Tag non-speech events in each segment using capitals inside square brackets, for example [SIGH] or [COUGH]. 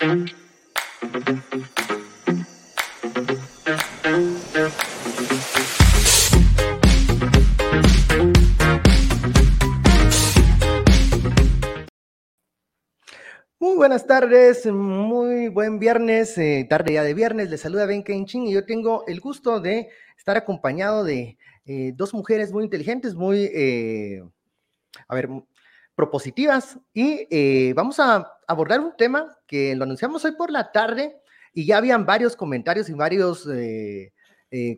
Muy buenas tardes, muy buen viernes, eh, tarde ya de viernes, les saluda Ben Kenchin y yo tengo el gusto de estar acompañado de eh, dos mujeres muy inteligentes, muy, eh, a ver, propositivas y vamos a abordar un tema que lo anunciamos hoy por la tarde y ya habían varios comentarios y varios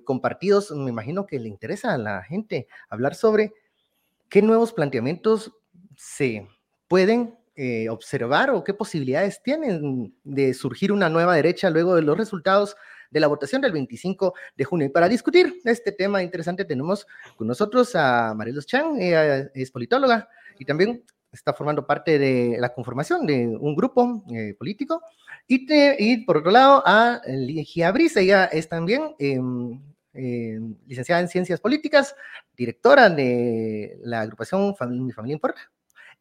compartidos. Me imagino que le interesa a la gente hablar sobre qué nuevos planteamientos se pueden eh, observar o qué posibilidades tienen de surgir una nueva derecha luego de los resultados de la votación del 25 de junio. Y para discutir este tema interesante tenemos con nosotros a Marilos Chan, ella es politóloga y también está formando parte de la conformación de un grupo eh, político. Y, y, por otro lado a Ligia Brisa, ella es también em, em, licenciada en Ciencias Políticas, directora de la agrupación Mi Familia Importa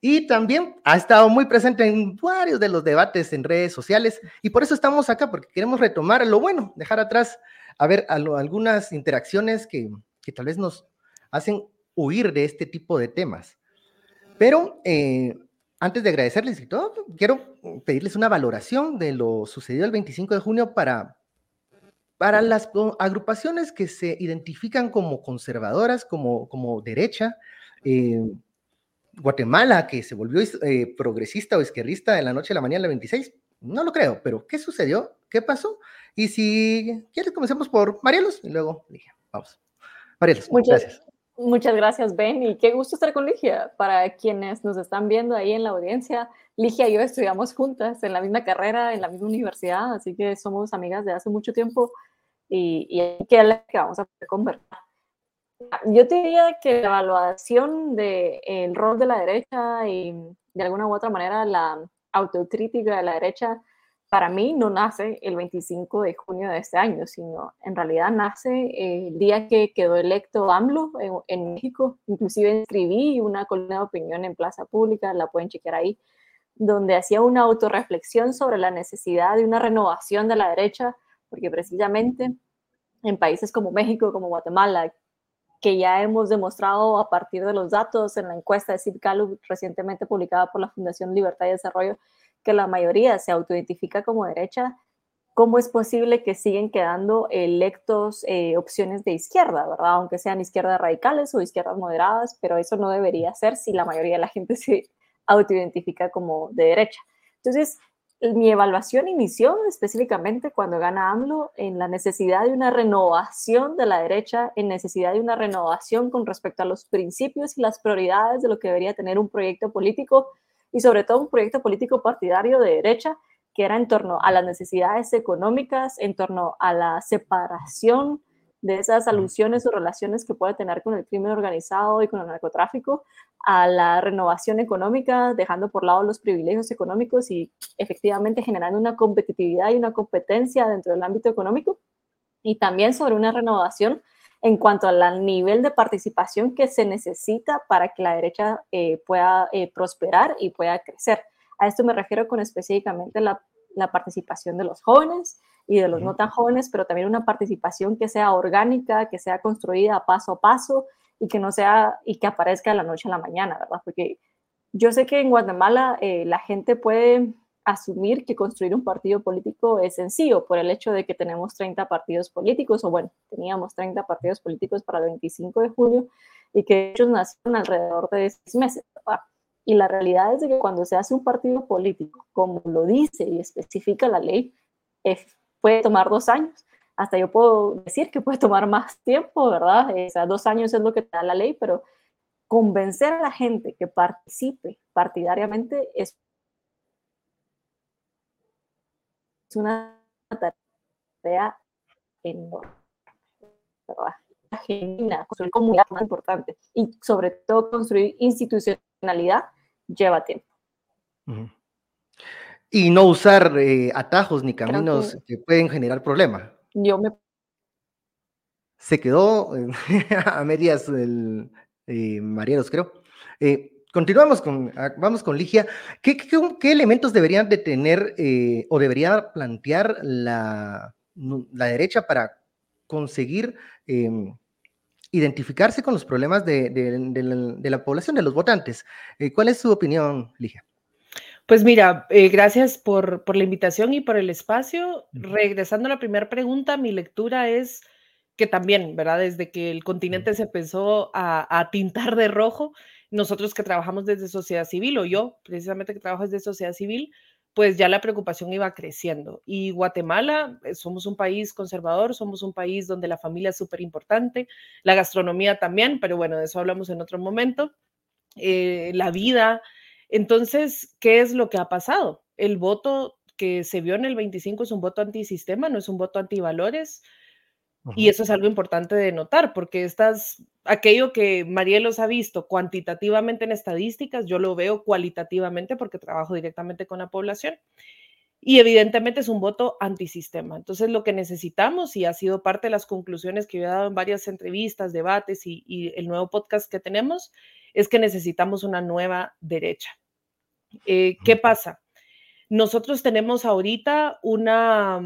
y también ha estado muy presente en varios de los debates en redes sociales y por eso estamos acá, porque queremos retomar lo bueno, dejar atrás, a ver, algunas interacciones que, que, tal vez nos hacen huir de este tipo de temas. Pero eh, antes de agradecerles y todo, quiero pedirles una valoración de lo sucedido el 25 de junio para, para las agrupaciones que se identifican como conservadoras, como, como derecha. Eh, Guatemala, que se volvió eh, progresista o izquierdista de la noche a la mañana del 26, no lo creo, pero ¿qué sucedió? ¿Qué pasó? Y si quieres, comencemos por Marielos y luego Ligia. Vamos. Marielos, muchas gracias. Muchas gracias, Ben, y qué gusto estar con Ligia. Para quienes nos están viendo ahí en la audiencia, Ligia y yo estudiamos juntas en la misma carrera, en la misma universidad, así que somos amigas de hace mucho tiempo y, y que vamos a conversar. Yo diría que la evaluación del rol de la derecha y de alguna u otra manera la autocrítica de la derecha para mí no nace el 25 de junio de este año, sino en realidad nace el día que quedó electo AMLO en, México. Inclusive escribí una columna de opinión en Plaza Pública, la pueden chequear ahí, donde hacía una autorreflexión sobre la necesidad de una renovación de la derecha, porque precisamente en países como México, como Guatemala, que ya hemos demostrado a partir de los datos en la encuesta de Sid recientemente publicada por la Fundación Libertad y Desarrollo, que la mayoría se autoidentifica como derecha, ¿cómo es posible que siguen quedando electos eh, opciones de izquierda, verdad? Aunque sean izquierdas radicales o izquierdas moderadas, pero eso no debería ser si la mayoría de la gente [LAUGHS] se autoidentifica como de derecha. Entonces, mi evaluación inició específicamente cuando gana AMLO en la necesidad de una renovación de la derecha, en necesidad de una renovación con respecto a los principios y las prioridades de lo que debería tener un proyecto político y sobre todo un proyecto político partidario de derecha que era en torno a las necesidades económicas, en torno a la separación de esas alusiones o relaciones que puede tener con el crimen organizado y con el narcotráfico, a la renovación económica, dejando por lado los privilegios económicos y efectivamente generando una competitividad y una competencia dentro del ámbito económico, y también sobre una renovación en cuanto al nivel de participación que se necesita para que la derecha eh, pueda eh, prosperar y pueda crecer. A esto me refiero con específicamente la, la participación de los jóvenes, y de los no tan jóvenes, pero también una participación que sea orgánica, que sea construida paso a paso y que no sea y que aparezca de la noche a la mañana, ¿verdad? Porque yo sé que en Guatemala eh, la gente puede asumir que construir un partido político es sencillo por el hecho de que tenemos 30 partidos políticos, o bueno, teníamos 30 partidos políticos para el 25 de julio y que ellos nacieron alrededor de seis meses. Y la realidad es que cuando se hace un partido político, como lo dice y especifica la ley, es puede tomar dos años. Hasta yo puedo decir que puede tomar más tiempo, ¿verdad? Sea, dos años es lo que te da la ley, pero convencer a la gente que participe partidariamente es una tarea enorme, construir comunidad más importante y sobre todo construir institucionalidad lleva tiempo y no usar eh, atajos ni caminos que... pueden generar problemas. Yo me... Se quedó [LAUGHS] a medias el eh, Marieros, creo. Eh, continuamos con, ah, vamos con Ligia. ¿Qué, qué, elementos deberían de tener o debería plantear la, la derecha para conseguir em, identificarse con los problemas de, de, la, población, de los votantes? ¿Cuál es su opinión, Ligia? Pues mira, eh, gracias por, por, la invitación y por el espacio. Regresando a la primera pregunta, mi lectura es que también, ¿verdad? Desde que el continente se empezó a, a, tintar de rojo, nosotros que trabajamos desde sociedad civil, o yo precisamente que trabajo desde sociedad civil, pues ya la preocupación iba creciendo. Y Guatemala, eh, somos un país conservador, somos un país donde la familia es súper importante, la gastronomía también, pero bueno, de eso hablamos en otro momento, eh, la vida, entonces, ¿qué es lo que ha pasado? El voto que se vio en el 25 es un voto antisistema, no es un voto antivalores. Y eso es algo importante de notar, porque estas, aquello que Marielos ha visto cuantitativamente en estadísticas, yo lo veo cualitativamente porque trabajo directamente con la población. Y evidentemente es un voto antisistema. Entonces, lo que necesitamos, y ha sido parte de las conclusiones que yo he dado en varias entrevistas, debates y, y el nuevo podcast que tenemos, es que necesitamos una nueva derecha. Eh, ¿Qué pasa? Nosotros tenemos ahorita una,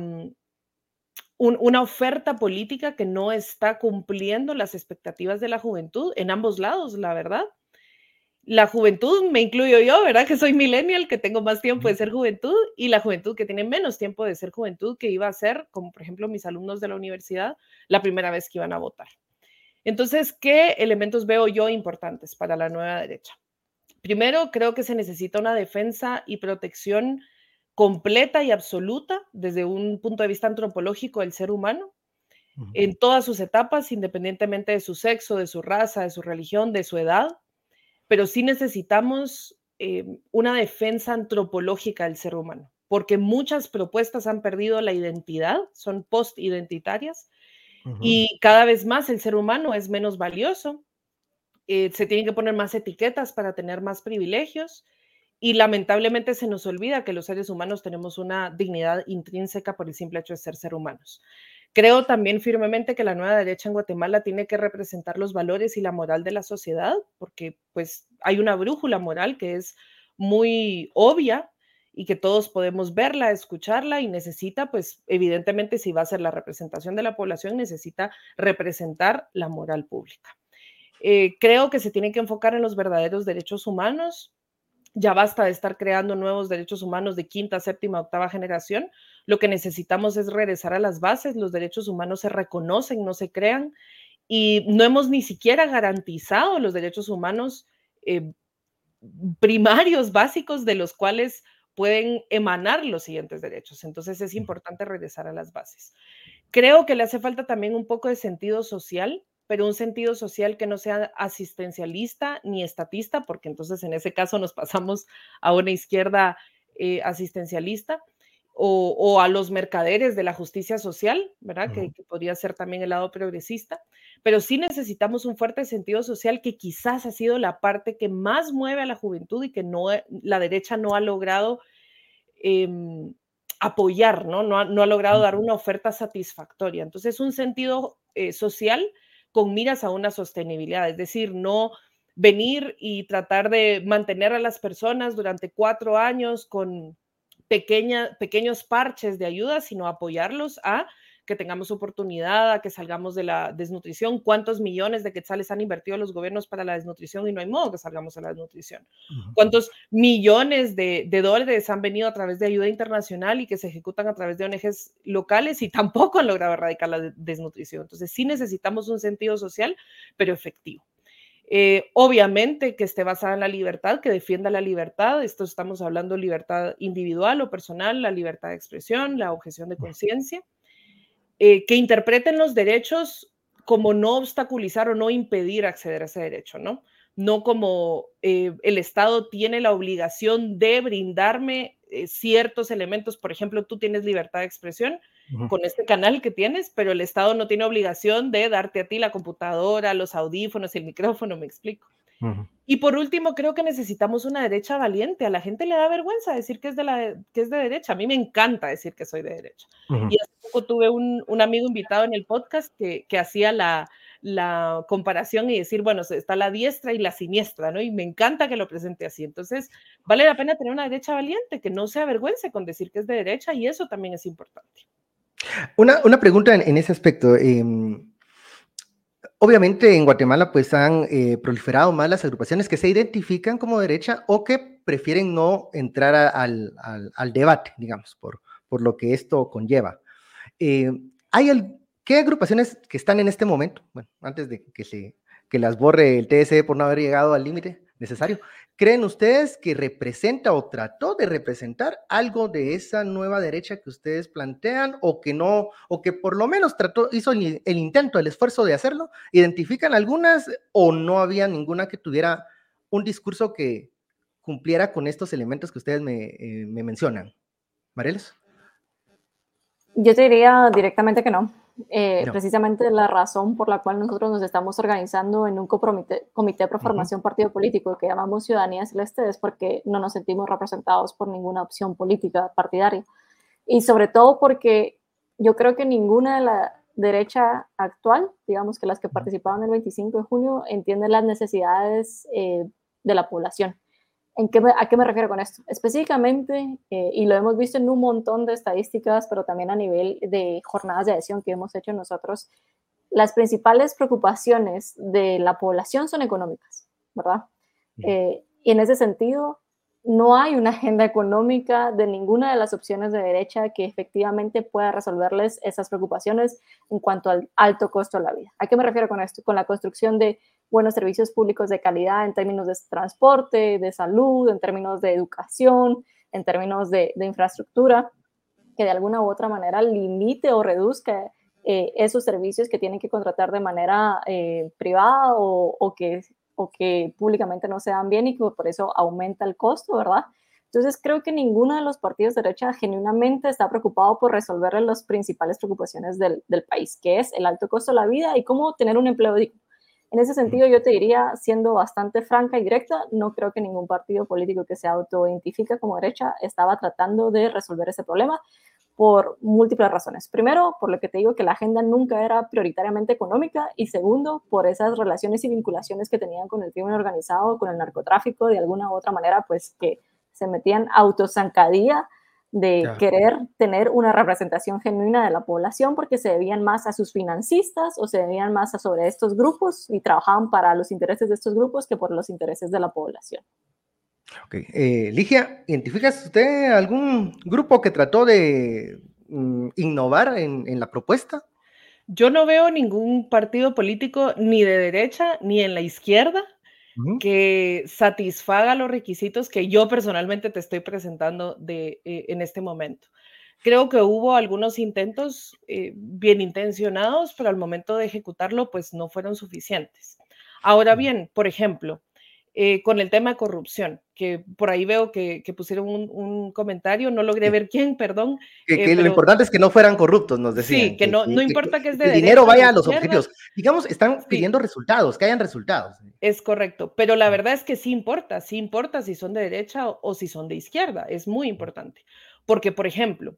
una oferta política que no está cumpliendo las expectativas de la juventud en ambos lados, la verdad. La juventud, me incluyo yo, ¿verdad? Que soy millennial, que tengo más tiempo de ser juventud, y la juventud que tiene menos tiempo de ser juventud, que iba a ser, como por ejemplo mis alumnos de la universidad, la primera vez que iban a votar. Entonces, ¿qué elementos veo yo importantes para la nueva derecha? Primero, creo que se necesita una defensa y protección completa y absoluta desde un punto de vista antropológico del ser humano en todas sus etapas, independientemente de su sexo, de su raza, de su religión, de su edad, pero sí necesitamos eh, una defensa antropológica del ser humano, porque muchas propuestas han perdido la identidad, son post-identitarias, y cada vez más el ser humano es menos valioso, eh, se tienen que poner más etiquetas para tener más privilegios y lamentablemente se nos olvida que los seres humanos tenemos una dignidad intrínseca por el simple hecho de ser ser humanos. Creo también firmemente que la nueva derecha en Guatemala tiene que representar los valores y la moral de la sociedad, porque pues hay una brújula moral que es muy obvia y que todos podemos verla, escucharla y necesita, pues evidentemente si va a ser la representación de la población, necesita representar la moral pública. Eh, creo que se tiene que enfocar en los verdaderos derechos humanos. Ya basta de estar creando nuevos derechos humanos de quinta, séptima, octava generación. Lo que necesitamos es regresar a las bases. Los derechos humanos se reconocen, no se crean. Y no hemos ni siquiera garantizado los derechos humanos eh, primarios, básicos, de los cuales pueden emanar los siguientes derechos. Entonces es importante regresar a las bases. Creo que le hace falta también un poco de sentido social, pero un sentido social que no sea asistencialista ni estatista, porque entonces en ese caso nos pasamos a una izquierda eh, asistencialista. O, a los mercaderes de la justicia social, ¿verdad? que, podría ser también el lado progresista, pero sí necesitamos un fuerte sentido social que quizás ha sido la parte que más mueve a la juventud y que no, la derecha no ha logrado em, apoyar, ¿no? No ha, no ha, logrado dar una oferta satisfactoria. Entonces, un sentido eh, social con miras a una sostenibilidad, es decir, no venir y tratar de mantener a las personas durante cuatro años con pequeños parches de ayuda, sino apoyarlos a que tengamos oportunidad, a que salgamos de la desnutrición. ¿Cuántos millones de quetzales han invertido los gobiernos para la desnutrición y no hay modo que salgamos a la desnutrición? ¿Cuántos millones de, dólares han venido a través de ayuda internacional y que se ejecutan a través de ONGs locales y tampoco han logrado erradicar la desnutrición? Entonces sí necesitamos un sentido social, pero efectivo. Eh, obviamente que esté basada en la libertad, que defienda la libertad. Esto estamos hablando de libertad individual o personal, la libertad de expresión, la objeción de conciencia. Eh, que interpreten los derechos como no obstaculizar o no impedir acceder a ese derecho, ¿no? No como eh, el Estado tiene la obligación de brindarme eh, ciertos elementos, por ejemplo, tú tienes libertad de expresión con este canal que tienes, pero el Estado no tiene obligación de darte a ti la computadora, los audífonos, el micrófono, me explico. Y por último, creo que necesitamos una derecha valiente. A la gente le da vergüenza decir que es de, la, que es de derecha. A mí me encanta decir que soy de derecha. Y hace poco tuve un, un, amigo invitado en el podcast que, que hacía la, la, comparación y decir, bueno, está la diestra y la siniestra, ¿no? Y me encanta que lo presente así. Entonces, vale la pena tener una derecha valiente, que no se avergüence con decir que es de derecha y eso también es importante. Una, una pregunta en, en ese aspecto. Eh, Obviamente en Guatemala pues han eh, proliferado más las agrupaciones que se identifican como derecha o que prefieren no entrar al, debate, digamos, por, por lo que esto conlleva. Eh, ¿Hay el, qué agrupaciones que están en este momento, bueno, antes de que, se, que las borre el TSE por no haber llegado al límite necesario, creen ustedes que representa o trató de representar algo de esa nueva derecha que ustedes plantean o que no, o que por lo menos trató, hizo el, intento, el esfuerzo de hacerlo? ¿Identifican algunas o no había ninguna que tuviera un discurso que cumpliera con estos elementos que ustedes me, eh, me mencionan? Mareles. Yo te diría directamente que no. Eh, precisamente la razón por la cual nosotros nos estamos organizando en un comité, comité pro formación partido político que llamamos Ciudadanía Celeste es porque no nos sentimos representados por ninguna opción política partidaria. Y sobre todo porque yo creo que ninguna de la derecha actual, digamos que las que participaban el 25 de junio, entiende las necesidades eh, de la población. ¿En qué ¿A qué me refiero con esto? Específicamente, eh, y lo hemos visto en un montón de estadísticas, pero también a nivel de jornadas de adhesión que hemos hecho nosotros, las principales preocupaciones de la población son económicas, ¿verdad? Eh, y en ese sentido, no hay una agenda económica de ninguna de las opciones de derecha que efectivamente pueda resolverles esas preocupaciones en cuanto al alto costo de la vida. ¿A qué me refiero con esto? Con la construcción de buenos servicios públicos de calidad en términos de transporte, de salud, en términos de educación, en términos de, infraestructura, que de alguna u otra manera limite o reduzca eh, esos servicios que tienen que contratar de manera eh, privada o, que, o que públicamente no se dan bien y que por eso aumenta el costo, ¿verdad? Entonces creo que ninguno de los partidos de derecha genuinamente está preocupado por resolver las principales preocupaciones del, del, país, que es el alto costo de la vida y cómo tener un empleo digno. En ese sentido, yo te diría, siendo bastante franca y directa, no creo que ningún partido político que se autoidentifica como derecha estaba tratando de resolver ese problema por múltiples razones. Primero, por lo que te digo que la agenda nunca era prioritariamente económica y segundo, por esas relaciones y vinculaciones que tenían con el crimen organizado, con el narcotráfico, de alguna u otra manera, pues que se metían autosancadía de querer tener una representación genuina de la población porque se debían más a sus financistas o se debían más a sobre estos grupos y trabajaban para los intereses de estos grupos que por los intereses de la población. Ok. Eh, Ligia, ¿identificas usted algún grupo que trató de mm, innovar en, en la propuesta? Yo no veo ningún partido político ni de derecha ni en la izquierda que satisfaga los requisitos que yo personalmente te estoy presentando de, eh, en este momento. Creo que hubo algunos intentos eh, bien intencionados, pero al momento de ejecutarlo, pues no fueron suficientes. Ahora bien, por ejemplo, eh, con el tema de corrupción, que por ahí veo que, pusieron un, comentario, no logré ver quién, perdón. Que, eh, lo importante es que no fueran corruptos, nos decían. Sí, que no, no importa que es de El dinero vaya a los objetivos. Digamos, están pidiendo resultados, que hayan resultados. Es correcto, pero la verdad es que sí importa, sí importa si son de derecha o si son de izquierda, es muy importante. Porque, por ejemplo,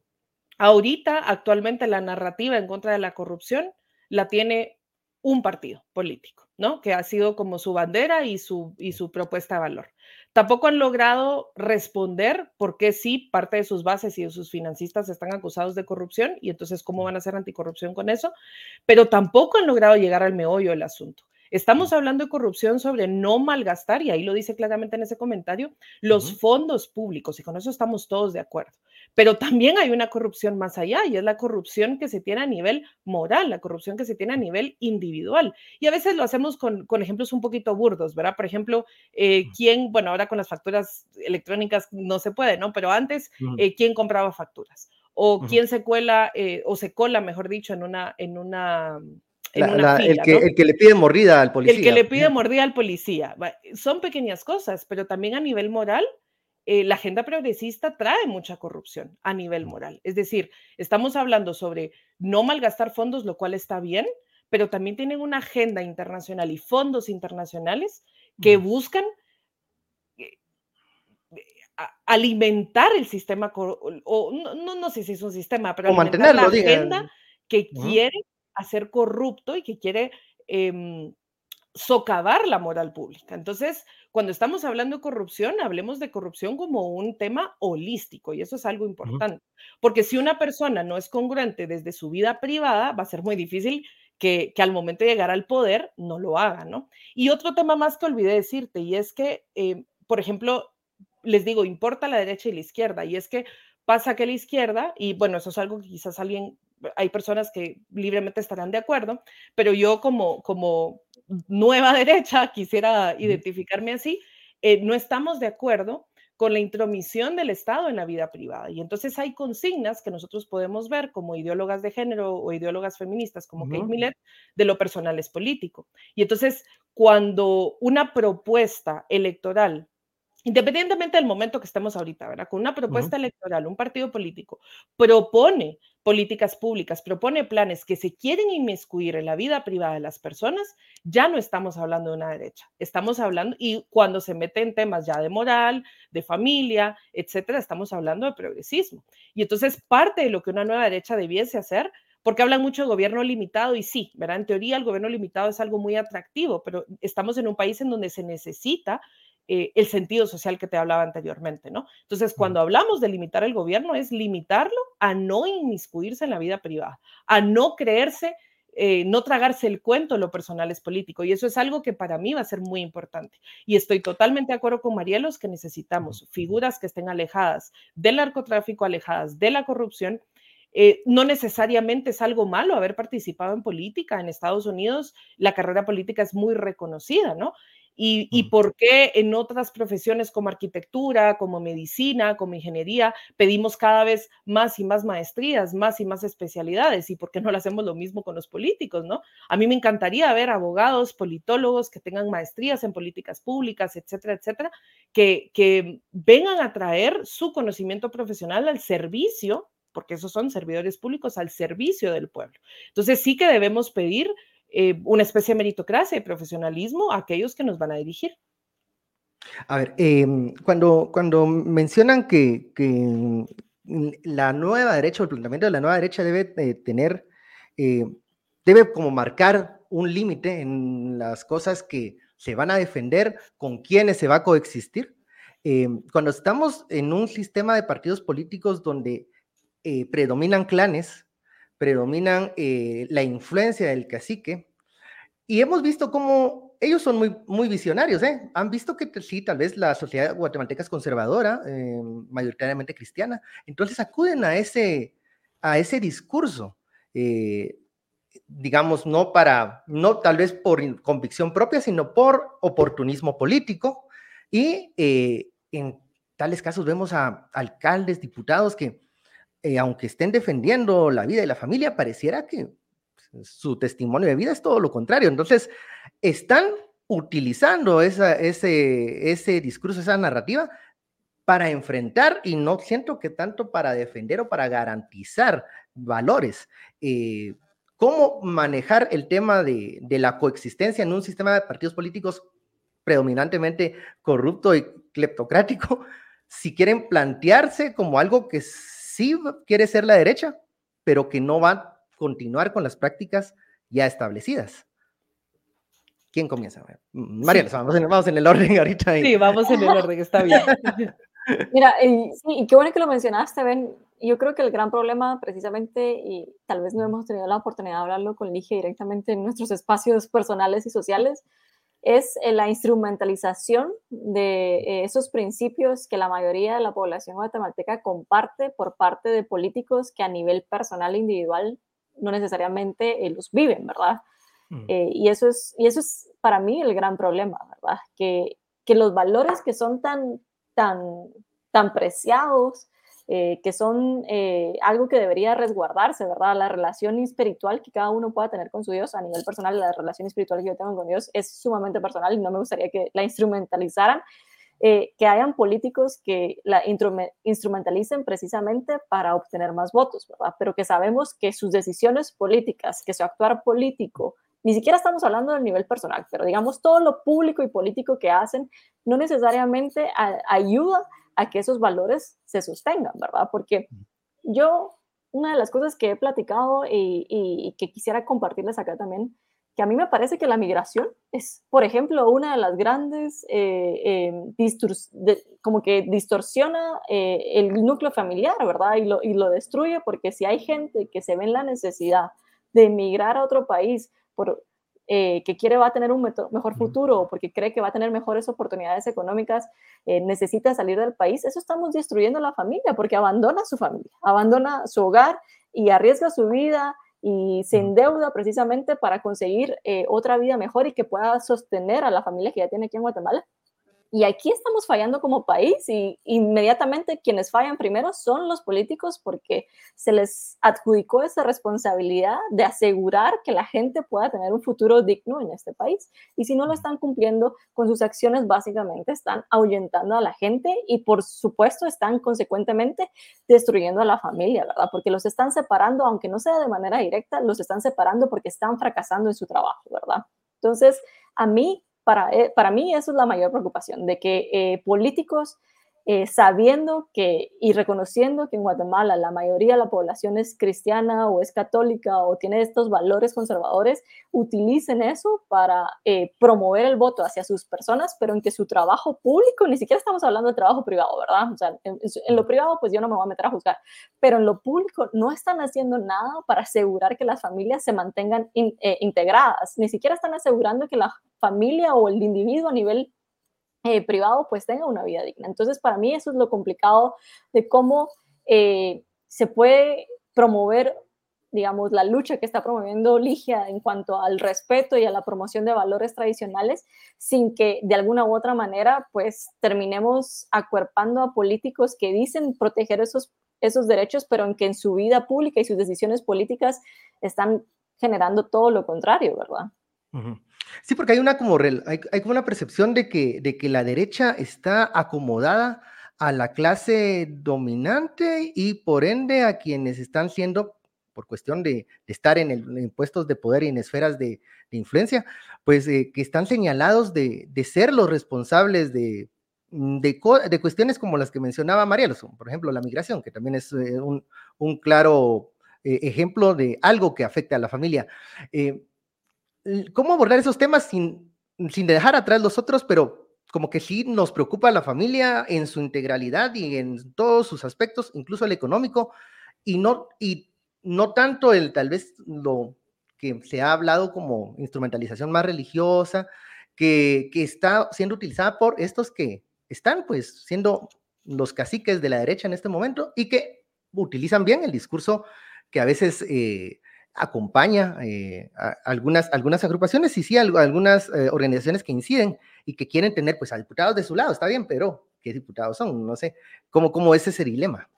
ahorita, actualmente, la narrativa en contra de la corrupción la tiene un partido político. ¿No? Que ha sido como su bandera y su, y su propuesta de valor. Tampoco han logrado responder por qué sí parte de sus bases y de sus financistas están acusados de corrupción y entonces cómo van a hacer anticorrupción con eso, pero tampoco han logrado llegar al meollo del asunto. Estamos hablando de corrupción sobre no malgastar, y ahí lo dice claramente en ese comentario, los fondos públicos, y con eso estamos todos de acuerdo. Pero también hay una corrupción más allá, y es la corrupción que se tiene a nivel moral, la corrupción que se tiene a nivel individual. Y a veces lo hacemos con, ejemplos un poquito burdos, ¿verdad? Por ejemplo, eh, ¿quién, bueno, ahora con las facturas electrónicas no se puede, ¿no? Pero antes, eh, ¿quién compraba facturas? O quién se cuela, eh, o se cola, mejor dicho, en una, en una el, que, le pide mordida al policía. El que le pide mordida al policía. Son pequeñas cosas, pero también a nivel moral, eh, la agenda progresista trae mucha corrupción a nivel moral. Es decir, estamos hablando sobre no malgastar fondos, lo cual está bien, pero también tienen una agenda internacional y fondos internacionales que buscan eh, alimentar el sistema, o no, no, sé si es un sistema, pero la agenda que quiere hacer corrupto y que quiere em, socavar la moral pública. Entonces, cuando estamos hablando de corrupción, hablemos de corrupción como un tema holístico y eso es algo importante, porque si una persona no es congruente desde su vida privada, va a ser muy difícil que, al momento de llegar al poder no lo haga, ¿no? Y otro tema más que olvidé decirte y es que, em, por ejemplo, les digo, importa la derecha y la izquierda. Y es que pasa que la izquierda, y bueno, eso es algo que quizás alguien, hay personas que libremente estarán de acuerdo, pero yo como, como nueva derecha quisiera identificarme así, eh, no estamos de acuerdo con la intromisión del Estado en la vida privada. Y entonces hay consignas que nosotros podemos ver como ideólogas de género o ideólogas feministas como Kate Millett, de lo personal es político. Y entonces cuando una propuesta electoral independientemente del momento que estemos ahorita, ¿verdad? Con una propuesta electoral, un partido político propone políticas públicas, propone planes que se quieren inmiscuir en la vida privada de las personas, ya no estamos hablando de una derecha, estamos hablando, y cuando se mete en temas ya de moral, de familia, etcétera, estamos hablando de progresismo. Y entonces parte de lo que una nueva derecha debiese hacer porque hablan mucho de gobierno limitado y sí, ¿verdad? En teoría el gobierno limitado es algo muy atractivo, pero estamos en un país en donde se necesita eh, el sentido social que te hablaba anteriormente, ¿no? Entonces, cuando hablamos de limitar el gobierno, es limitarlo a no inmiscuirse en la vida privada, a no creerse, eh, no tragarse el cuento, lo personal es político. Y eso es algo que para mí va a ser muy importante. Y estoy totalmente de acuerdo con Marielos que necesitamos figuras que estén alejadas del narcotráfico, alejadas de la corrupción. Eh, no necesariamente es algo malo haber participado en política. En Estados Unidos la carrera política es muy reconocida, ¿no? Y, por qué en otras profesiones como arquitectura, como medicina, como ingeniería, pedimos cada vez más y más maestrías, más y más especialidades y por qué no lo hacemos lo mismo con los políticos, ¿no? A mí me encantaría ver abogados, politólogos que tengan maestrías en políticas públicas, etcétera, etcétera, que, que vengan a traer su conocimiento profesional al servicio porque esos son servidores públicos al servicio del pueblo. Entonces sí que debemos pedir eh, una especie de meritocracia y profesionalismo a aquellos que nos van a dirigir. A ver, em, cuando, cuando mencionan que, la nueva derecha el planteamiento de la nueva derecha debe eh, tener, eh, debe como marcar un límite en las cosas que se van a defender, con quienes se va a coexistir. Em, cuando estamos en un sistema de partidos políticos donde predominan clanes, predominan eh, la influencia del cacique. Y hemos visto cómo ellos son muy, muy visionarios, ¿eh? Han visto que sí, tal vez la sociedad guatemalteca es conservadora, eh, mayoritariamente cristiana. Entonces acuden a ese, a ese discurso, digamos, no para, no tal vez por convicción propia, sino por oportunismo político. Y en tales casos vemos a alcaldes, diputados que eh, aunque estén defendiendo la vida y la familia, pareciera que su testimonio de vida es todo lo contrario. Entonces, están utilizando ese discurso, esa narrativa para enfrentar y no siento que tanto para defender o para garantizar valores. Eh, ¿Cómo manejar el tema de, de, la coexistencia en un sistema de partidos políticos predominantemente corrupto y cleptocrático? [LAUGHS] Si quieren plantearse como algo que sí quiere ser la derecha, pero que no va a continuar con las prácticas ya establecidas. ¿Quién comienza? María, vamos, en, el orden [LAUGHS] ahorita. Sí, vamos en el orden, está bien. [LAUGHS] Mira, y, sí, y qué bueno que lo mencionaste, Ben. Yo creo que el gran problema, precisamente, y tal vez no hemos tenido la oportunidad de hablarlo con Ligia directamente en nuestros espacios personales y sociales, es eh, la instrumentalización de eh, esos principios que la mayoría de la población guatemalteca comparte por parte de políticos que a nivel personal e individual no necesariamente eh, los viven, ¿verdad? Mm. y, eso es, y eso es para mí el gran problema, ¿verdad? Que, que los valores que son tan, tan, tan preciados eh, que son eh, algo que debería resguardarse, ¿verdad? La relación espiritual que cada uno pueda tener con su Dios a nivel personal, la relación espiritual que yo tengo con Dios es sumamente personal y no me gustaría que la instrumentalizaran. Eh, que hayan políticos que la instrumentalicen precisamente para obtener más votos, ¿verdad? Pero que sabemos que sus decisiones políticas, que su actuar político, ni siquiera estamos hablando del nivel personal, pero digamos todo lo público y político que hacen, no necesariamente ayuda a que esos valores se sostengan, ¿verdad? Porque yo, una de las cosas que he platicado y, que quisiera compartirles acá también, que a mí me parece que la migración es, por ejemplo, una de las grandes, eh, eh, como que distorsiona eh, el núcleo familiar, ¿verdad? Y lo, y lo destruye porque si hay gente que se ve en la necesidad de emigrar a otro país por eh, que quiere va a tener un mejor futuro o porque cree que va a tener mejores oportunidades económicas, eh, necesita salir del país, eso estamos destruyendo la familia porque abandona su familia, abandona su hogar y arriesga su vida y se endeuda precisamente para conseguir eh, otra vida mejor y que pueda sostener a la familia que ya tiene aquí en Guatemala. Y aquí estamos fallando como país y inmediatamente quienes fallan primero son los políticos porque se les adjudicó esa responsabilidad de asegurar que la gente pueda tener un futuro digno en este país. Y si no lo están cumpliendo con sus acciones, básicamente están ahuyentando a la gente y por supuesto están consecuentemente destruyendo a la familia, ¿verdad? Porque los están separando, aunque no sea de manera directa, los están separando porque están fracasando en su trabajo, ¿verdad? Entonces, a mí eh, para, mí eso es la mayor preocupación, de que eh, políticos eh, sabiendo que y reconociendo que en Guatemala la mayoría de la población es cristiana o es católica o tiene estos valores conservadores, utilicen eso para eh, promover el voto hacia sus personas, pero en que su trabajo público, ni siquiera estamos hablando de trabajo privado, ¿verdad? O sea, en, lo privado pues yo no me voy a meter a juzgar, pero en lo público no están haciendo nada para asegurar que las familias se mantengan eh, integradas, ni siquiera están asegurando que la familia o el individuo a nivel eh, privado pues tenga una vida digna. Entonces, para mí eso es lo complicado de cómo eh, se puede promover, digamos, la lucha que está promoviendo Ligia en cuanto al respeto y a la promoción de valores tradicionales, sin que de alguna u otra manera pues terminemos acuerpando a políticos que dicen proteger esos, esos derechos, pero en que en su vida pública y sus decisiones políticas están generando todo lo contrario, ¿verdad? Sí, porque hay una como, hay, como una percepción de que, de que la derecha está acomodada a la clase dominante y por ende a quienes están siendo, por cuestión de, estar en, el, puestos de poder y en esferas de, influencia, pues eh, que están señalados de, ser los responsables de, de, cuestiones como las que mencionaba María, por ejemplo, la migración, que también es eh, un, claro eh, ejemplo de algo que afecta a la familia cómo abordar esos temas sin, sin dejar atrás los otros, pero como que sí nos preocupa la familia en su integralidad y en todos sus aspectos, incluso el económico, y no, y no tanto el tal vez lo que se ha hablado como instrumentalización más religiosa, que, que está siendo utilizada por estos que están pues siendo los caciques de la derecha en este momento y que utilizan bien el discurso que a veces eh, acompaña eh, a algunas, algunas agrupaciones y sí algunas eh, organizaciones que inciden y que quieren tener pues a diputados de su lado, está bien, pero ¿qué diputados son? No sé, ¿cómo, cómo es ese dilema?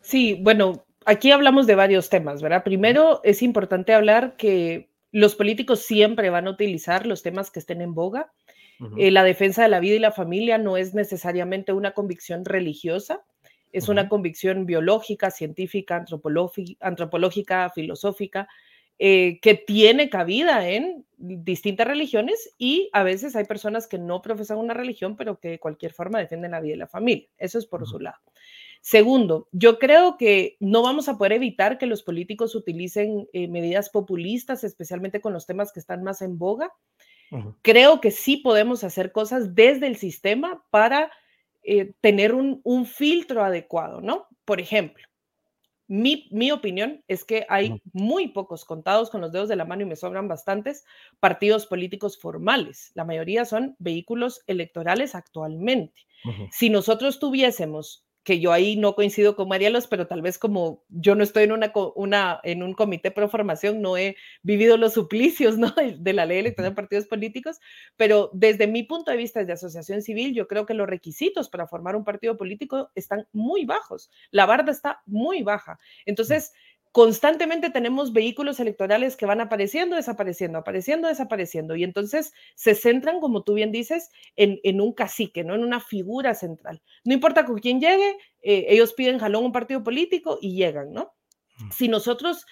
Sí, bueno, aquí hablamos de varios temas, ¿verdad? Primero, es importante hablar que los políticos siempre van a utilizar los temas que estén en boga. Eh, la defensa de la vida y la familia no es necesariamente una convicción religiosa, es una convicción biológica, científica, antropológica, filosófica, eh, que tiene cabida en distintas religiones y a veces hay personas que no profesan una religión, pero que de cualquier forma defienden la vida y la familia. Eso es por su lado. Segundo, yo creo que no vamos a poder evitar que los políticos utilicen eh, medidas populistas, especialmente con los temas que están más en boga. Creo que sí podemos hacer cosas desde el sistema para eh, tener un, filtro adecuado, ¿no? Por ejemplo, mi, mi, opinión es que hay muy pocos contados con los dedos de la mano y me sobran bastantes partidos políticos formales. La mayoría son vehículos electorales actualmente. Si nosotros tuviésemos que yo ahí no coincido con Marielos, pero tal vez como yo no estoy en, una, una, en un comité pro formación, no he vivido los suplicios [LAUGHS] ¿no? de la ley electoral de partidos políticos, pero desde mi punto de vista de asociación civil, yo creo que los requisitos para formar un partido político están muy bajos, la barda está muy baja. Entonces, constantemente tenemos vehículos electorales que van apareciendo, desapareciendo, apareciendo, desapareciendo. Y entonces se centran, como tú bien dices, en, un cacique, ¿no? En una figura central. No importa con quién llegue, eh, ellos piden jalón un partido político y llegan, ¿no? Mm. Si nosotros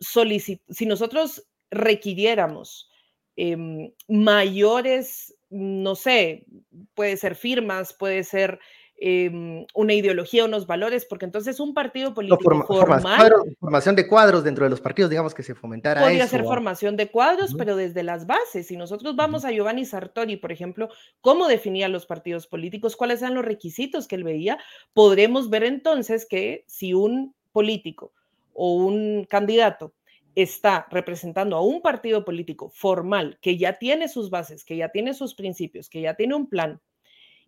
si nosotros requiriéramos em, mayores, no sé, puede ser firmas, puede ser Em, una ideología, unos valores, porque entonces un partido político formal... formación de cuadros dentro de los partidos, digamos, que se fomentara Podría ser formación de cuadros, pero desde las bases. Si nosotros vamos a Giovanni Sartori, por ejemplo, cómo definía los partidos políticos, cuáles eran los requisitos que él veía, podremos ver entonces que si un político o un candidato está representando a un partido político formal que ya tiene sus bases, que ya tiene sus principios, que ya tiene un plan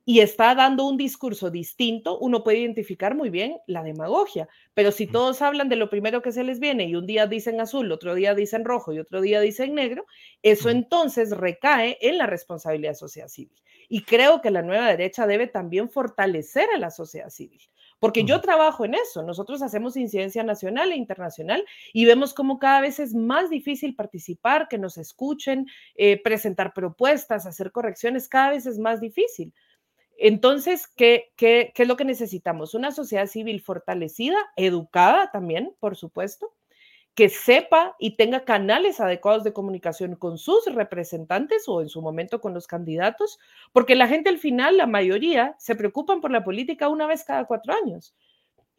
y está dando un discurso distinto, uno puede identificar muy bien la demagogia. Pero si todos hablan de lo primero que se les viene y un día dicen azul, otro día dicen rojo y otro día dicen negro, eso entonces recae en la responsabilidad de sociedad civil. Y creo que la nueva derecha debe también fortalecer a la sociedad civil. Porque yo trabajo en eso, nosotros hacemos incidencia nacional e internacional y vemos cómo cada vez es más difícil participar, que nos escuchen, eh, presentar propuestas, hacer correcciones, cada vez es más difícil. Entonces, ¿qué, ¿qué, qué, es lo que necesitamos? Una sociedad civil fortalecida, educada también, por supuesto, que sepa y tenga canales adecuados de comunicación con sus representantes o en su momento con los candidatos, porque la gente al final, la mayoría, se preocupan por la política una vez cada cuatro años.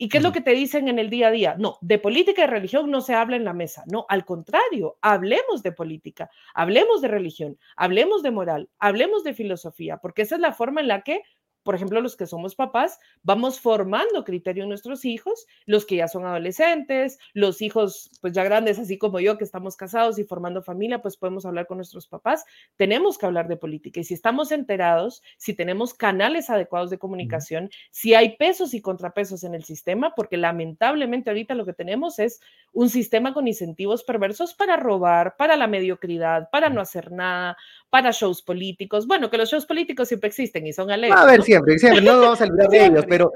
¿Y qué es lo que te dicen en el día a día? No, de política y religión no se habla en la mesa. No, al contrario, hablemos de política, hablemos de religión, hablemos de moral, hablemos de filosofía, porque esa es la forma en la que por ejemplo, los que somos papás, vamos formando criterio en nuestros hijos, los que ya son adolescentes, los hijos pues ya grandes, así como yo, que estamos casados y formando familia, pues podemos hablar con nuestros papás. Tenemos que hablar de política y si estamos enterados, si tenemos canales adecuados de comunicación, si hay pesos y contrapesos en el sistema, porque lamentablemente ahorita lo que tenemos es un sistema con incentivos perversos para robar, para la mediocridad, para no hacer nada, para shows políticos. Bueno, que los shows políticos siempre existen y son alegres. A ver, siempre, siempre, no vamos a olvidar de ellos, pero...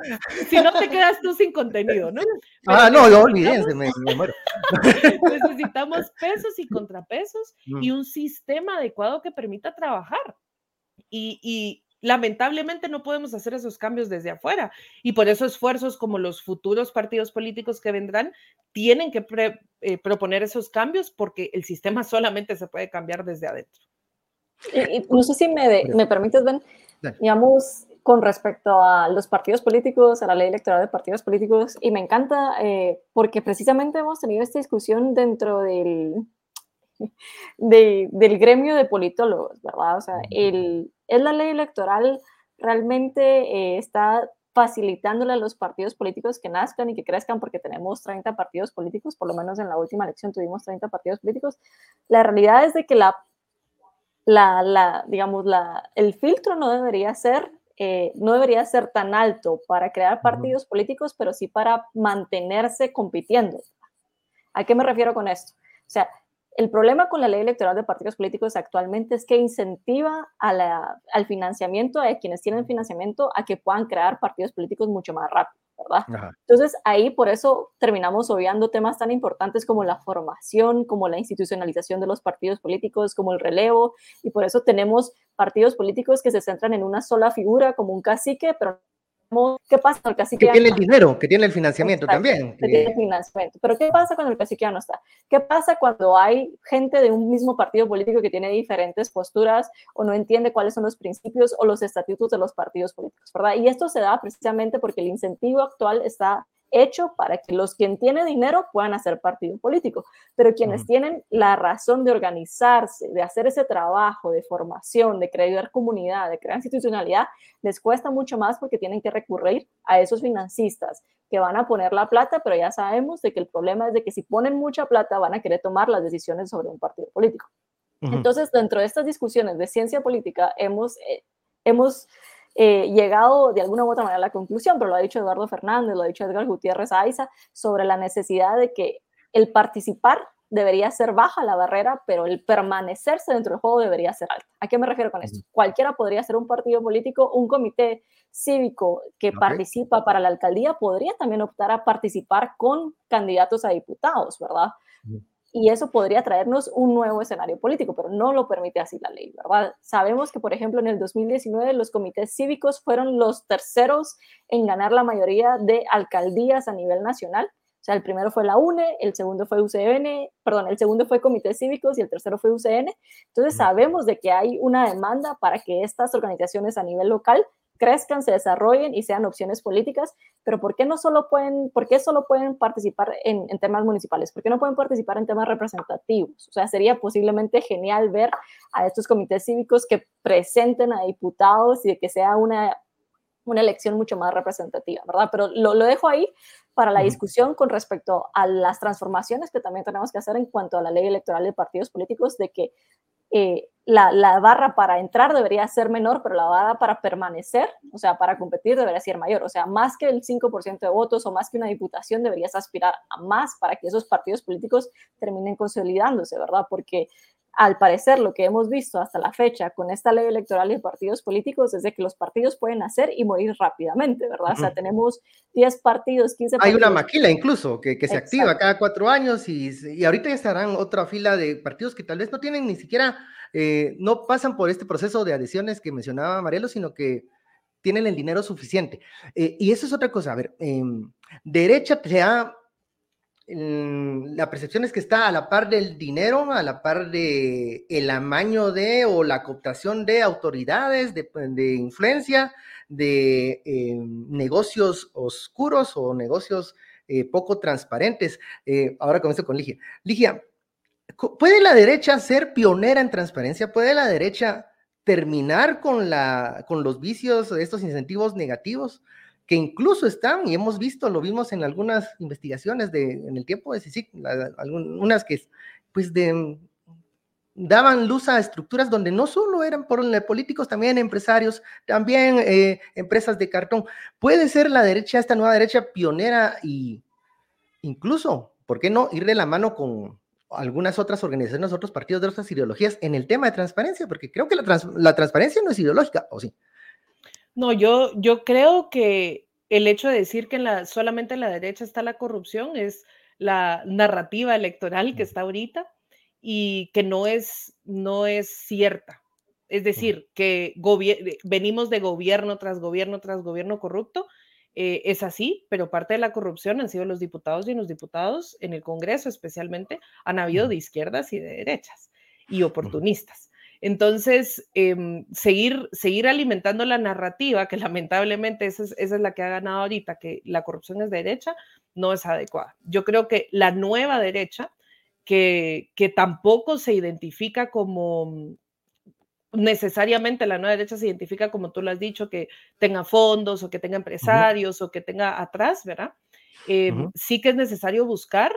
Si no te quedas tú sin contenido, ¿no? [LAUGHS] ah, no, no, olvídense, me, muero. [LAUGHS] necesitamos pesos y contrapesos y un sistema adecuado que permita trabajar. Y, y, lamentablemente no podemos hacer esos cambios desde afuera. Y por eso esfuerzos como los futuros partidos políticos que vendrán tienen que eh, proponer esos cambios porque el sistema [LAUGHS] solamente se puede cambiar desde adentro. Y, no sé si me, me permites, Ben, digamos, con respecto a los partidos políticos, a la ley electoral de partidos políticos, y me encanta eh, porque precisamente hemos tenido esta discusión dentro del, [LAUGHS] del gremio de politólogos, ¿verdad? O sea, el, es la ley electoral realmente eh, está facilitándole a los partidos políticos que nazcan y que crezcan, porque tenemos 30 partidos políticos, por lo menos en la última elección tuvimos 30 partidos políticos. La realidad es de que la la, la, digamos, la, el filtro no debería ser eh, no debería ser tan alto para crear partidos políticos, pero sí para mantenerse compitiendo. ¿A qué me refiero con esto? O sea, el problema con la ley electoral de partidos políticos actualmente es que incentiva a la, al financiamiento, a quienes tienen financiamiento, a que puedan crear partidos políticos mucho más rápido. ¿verdad? Entonces ahí por eso terminamos obviando temas tan importantes como la formación, como la institucionalización de los partidos políticos, como el relevo, y por eso tenemos partidos políticos que se centran en una sola figura, como un cacique, pero ¿Qué pasa con el cacique? Que tiene el dinero, que tiene el financiamiento también. Que tiene el financiamiento. Pero ¿qué pasa cuando el cacique ya no está? ¿Qué pasa cuando hay gente de un mismo partido político que tiene diferentes posturas o no entiende cuáles son los principios o los estatutos de los partidos políticos, ¿verdad? Y esto se da precisamente porque el incentivo actual está hecho para que los quien tienen dinero puedan hacer partido político, pero quienes tienen la razón de organizarse, de hacer ese trabajo de formación, de crear comunidad, de crear institucionalidad, les cuesta mucho más porque tienen que recurrir a esos financistas que van a poner la plata, pero ya sabemos de que el problema es de que si ponen mucha plata van a querer tomar las decisiones sobre un partido político. Entonces, dentro de estas discusiones de ciencia política, hemos, eh, hemos eh, llegado de alguna u otra manera a la conclusión, pero lo ha dicho Eduardo Fernández, lo ha dicho Edgar Gutiérrez Aiza, sobre la necesidad de que el participar debería ser baja la barrera, pero el permanecerse dentro del juego debería ser alta. ¿A qué me refiero con esto? Cualquiera podría ser un partido político, un comité cívico que participa para la alcaldía podría también optar a participar con candidatos a diputados, ¿verdad? Y eso podría traernos un nuevo escenario político, pero no lo permite así la ley, ¿verdad? Sabemos que, por ejemplo, en el 2019 los comités cívicos fueron los terceros en ganar la mayoría de alcaldías a nivel nacional. O sea, el primero fue la UNE, el segundo fue UCN, perdón, el segundo fue comités cívicos y el tercero fue UCN. Entonces sabemos de que hay una demanda para que estas organizaciones a nivel local crezcan, se desarrollen y sean opciones políticas, pero ¿por qué no solo pueden, por qué solo pueden participar en, temas municipales? ¿Por qué no pueden participar en temas representativos? O sea, sería posiblemente genial ver a estos comités cívicos que presenten a diputados y de que sea una una elección mucho más representativa, ¿verdad? Pero lo, lo dejo ahí para la discusión con respecto a las transformaciones que también tenemos que hacer en cuanto a la ley electoral de partidos políticos, de que eh, la, la, barra para entrar debería ser menor, pero la barra para permanecer, o sea, para competir debería ser mayor. O sea, más que el 5% de votos o más que una diputación, deberías aspirar a más para que esos partidos políticos terminen consolidándose, ¿verdad? Porque al parecer lo que hemos visto hasta la fecha con esta ley electoral de partidos políticos es de que los partidos pueden nacer y morir rápidamente, ¿verdad? O sea, tenemos 10 partidos, 15 partidos. Hay una maquila incluso que, que se activa cada cuatro años y, y, ahorita ya estarán otra fila de partidos que tal vez no tienen ni siquiera, eh, no pasan por este proceso de adhesiones que mencionaba Marielo, sino que tienen el dinero suficiente. Eh, y eso es otra cosa, a ver, eh, derecha se ha la percepción es que está a la par del dinero, a la par de el amaño de o la cooptación de autoridades, de, influencia, de eh, negocios oscuros o negocios eh, poco transparentes. Eh, ahora comienzo con Ligia. Ligia, ¿puede la derecha ser pionera en transparencia? ¿Puede la derecha terminar con, la, con los vicios de estos incentivos negativos? Que incluso están, y hemos visto, lo vimos en algunas investigaciones de, en el tiempo de CICIC, algunas que pues de, daban luz a estructuras donde no solo eran por políticos, también empresarios, también eh, empresas de cartón. Puede ser la derecha, esta nueva derecha pionera y incluso, ¿por qué no ir de la mano con algunas otras organizaciones, otros partidos de otras ideologías en el tema de transparencia? Porque creo que la, trans, la transparencia no es ideológica, ¿o sí? No, yo, yo creo que el hecho de decir que en la, solamente en la derecha está la corrupción es la narrativa electoral que está ahorita y que no es, no es cierta. Es decir, que venimos de gobierno tras gobierno tras gobierno corrupto. Eh, es así, pero parte de la corrupción han sido los diputados y los diputados en el Congreso especialmente han habido de izquierdas y de derechas y oportunistas. Entonces, eh, seguir, seguir alimentando la narrativa, que [LAUGHS] lamentablemente esa es, esa es, la que ha ganado ahorita, que la corrupción es derecha, no es adecuada. Yo creo que la nueva derecha, que, que tampoco se identifica como necesariamente la nueva derecha se identifica, como tú lo has dicho, que tenga fondos o que tenga empresarios uh -huh. o que tenga atrás, ¿verdad? Eh, uh -huh. Sí que es necesario buscar,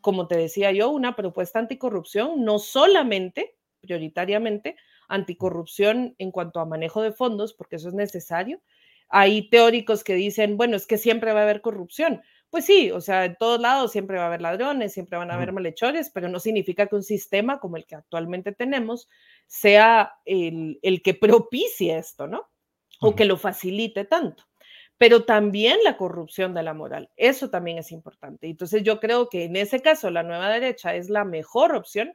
como te decía yo, una propuesta anticorrupción, no solamente prioritariamente anticorrupción en cuanto a manejo de fondos, porque eso es necesario. Hay teóricos que dicen, bueno, es que siempre va a haber corrupción. Pues sí, o sea, en todos lados siempre va a haber ladrones, siempre van a haber malhechores, pero no significa que un sistema como el que actualmente tenemos sea el, el que propicie esto, ¿no? O que lo facilite tanto pero también la corrupción de la moral. Eso también es importante. Entonces yo creo que en ese caso la nueva derecha es la mejor opción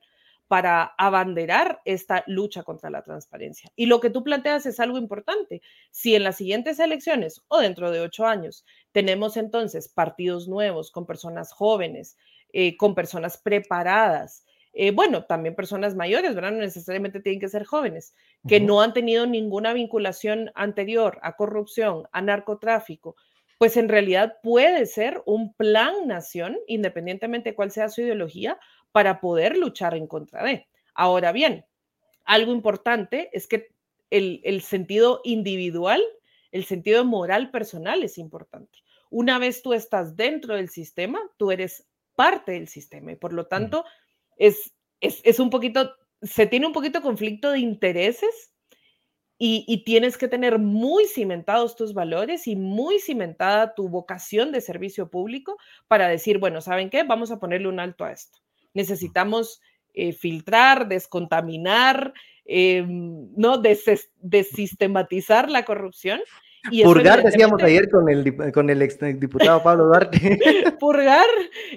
para abanderar esta lucha contra la transparencia. Y lo que tú planteas es algo importante. Si en las siguientes elecciones o dentro de ocho años tenemos entonces partidos nuevos con personas jóvenes, eh, con personas preparadas, eh, bueno, también personas mayores, ¿verdad? No necesariamente tienen que ser jóvenes, que uh -huh. no han tenido ninguna vinculación anterior a corrupción, a narcotráfico, pues en realidad puede ser un plan nación, independientemente de cuál sea su ideología, para poder luchar en contra de. Ahora bien, algo importante es que el, el sentido individual, el sentido moral personal es importante. Una vez tú estás dentro del sistema, tú eres parte del sistema y por lo tanto es, es, es un poquito, se tiene un poquito conflicto de intereses y, y, tienes que tener muy cimentados tus valores y muy cimentada tu vocación de servicio público para decir, bueno, ¿saben qué? Vamos a ponerle un alto a esto necesitamos eh, filtrar, descontaminar, eh, ¿no? Des desistematizar la corrupción. Y purgar, decíamos ayer con el, con el ex diputado Pablo Duarte. [LAUGHS] purgar